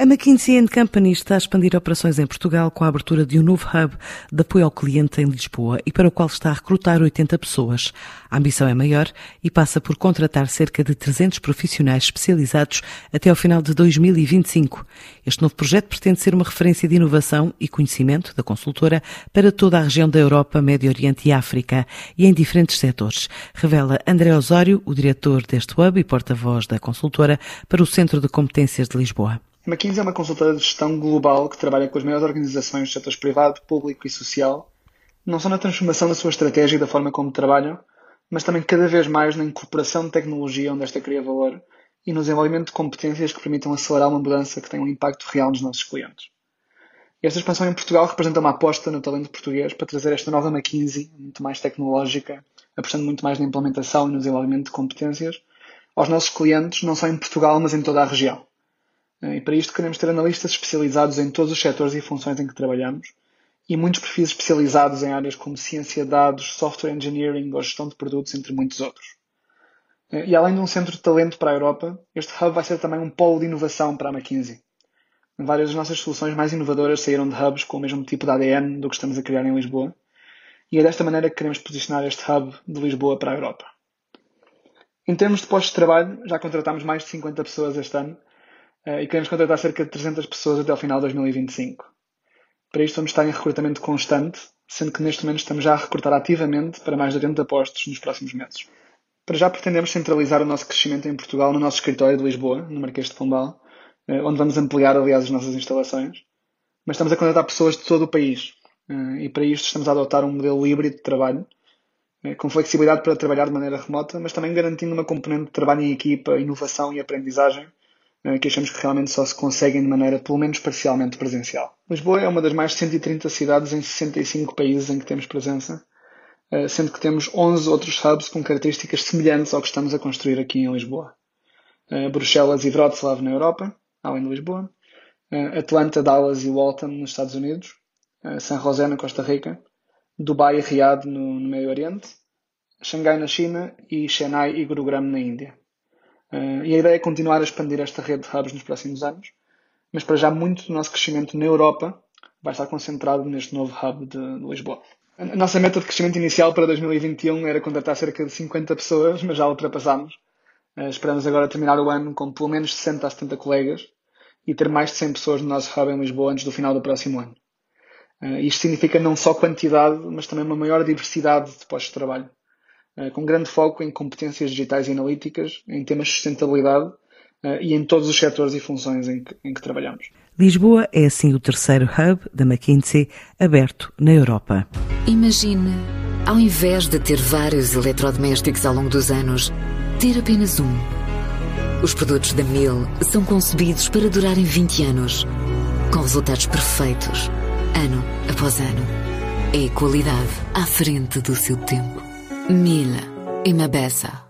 A McKinsey Company está a expandir operações em Portugal com a abertura de um novo hub de apoio ao cliente em Lisboa e para o qual está a recrutar 80 pessoas. A ambição é maior e passa por contratar cerca de 300 profissionais especializados até ao final de 2025. Este novo projeto pretende ser uma referência de inovação e conhecimento da consultora para toda a região da Europa, Médio Oriente e África e em diferentes setores, revela André Osório, o diretor deste hub e porta-voz da consultora para o Centro de Competências de Lisboa. McKinsey é uma consultora de gestão global que trabalha com as maiores organizações dos setores privado, público e social, não só na transformação da sua estratégia e da forma como trabalham, mas também cada vez mais na incorporação de tecnologia onde esta cria valor e no desenvolvimento de competências que permitam acelerar uma mudança que tenha um impacto real nos nossos clientes. Esta expansão em Portugal representa uma aposta no talento português para trazer esta nova McKinsey, muito mais tecnológica, apostando muito mais na implementação e no desenvolvimento de competências, aos nossos clientes, não só em Portugal, mas em toda a região. Eh, e para isto queremos ter analistas especializados em todos os setores e funções em que trabalhamos e muitos perfis especializados em áreas como ciência de dados, software engineering ou gestão de produtos, entre muitos outros. Eh, e além de um centro de talento para a Europa, este hub vai ser também um polo de inovação para a McKinsey. Várias das nossas soluções mais inovadoras saíram de hubs com o mesmo tipo de ADN do que estamos a criar em Lisboa, e é desta maneira que queremos posicionar este hub de Lisboa para a Europa. Em termos de postos de trabalho, já contratamos mais de 50 pessoas este ano e queremos contratar cerca de 300 pessoas até ao final de 2025. Para isto vamos estar em recrutamento constante, sendo que neste momento estamos já a recrutar ativamente para mais de 80 postos nos próximos meses. Para já pretendemos centralizar o nosso crescimento em Portugal no nosso escritório de Lisboa, no Marquês de Pombal, eh, onde vamos ampliar, aliás, as nossas instalações. Mas estamos a contratar pessoas de todo o país eh, e para isto estamos a adotar um modelo híbrido de trabalho, com flexibilidade para trabalhar de maneira remota, mas também garantindo uma componente de trabalho em equipa, inovação e aprendizagem eh, que achamos que realmente só se conseguem de maneira pelo menos parcialmente presencial. Lisboa é uma das mais de 130 cidades em 65 países em que temos presença, eh, sendo que temos 11 outros hubs com características semelhantes ao que estamos a construir aqui em Lisboa. Eh, Bruxelas e Wrocław na Europa, além de Lisboa, Atlanta, Dallas e Waltham nos Estados Unidos, San José na Costa Rica, Dubai e Riad no, no Meio Oriente, Xangai na China e Chennai e Gurugram na Índia. Uh, e a ideia é continuar a expandir esta rede de hubs nos próximos anos, mas para já muito do nosso crescimento na Europa vai estar concentrado neste novo hub de, de Lisboa. A nossa meta de crescimento inicial para 2021 era contratar cerca de 50 pessoas, mas já ultrapassámos. Uh, esperamos agora terminar o ano com pelo menos 60 a 70 colegas e ter mais de 100 pessoas no nosso hub em Lisboa antes do final do próximo ano. Uh, isto significa não só quantidade, mas também uma maior diversidade de postos de trabalho. Eh, com grande foco em competências digitais e analíticas, em temas de sustentabilidade eh, e em todos os setores e funções em que, em que trabalhamos. Lisboa é assim o terceiro hub da McKinsey aberto na Europa. Imagine, ao invés de ter vários eletrodomésticos ao longo dos anos, ter apenas um. Os produtos da Miele são concebidos para durarem 20 anos, com resultados perfeitos, ano após ano. É qualidade à frente do seu tempo. Miele. Immer besser.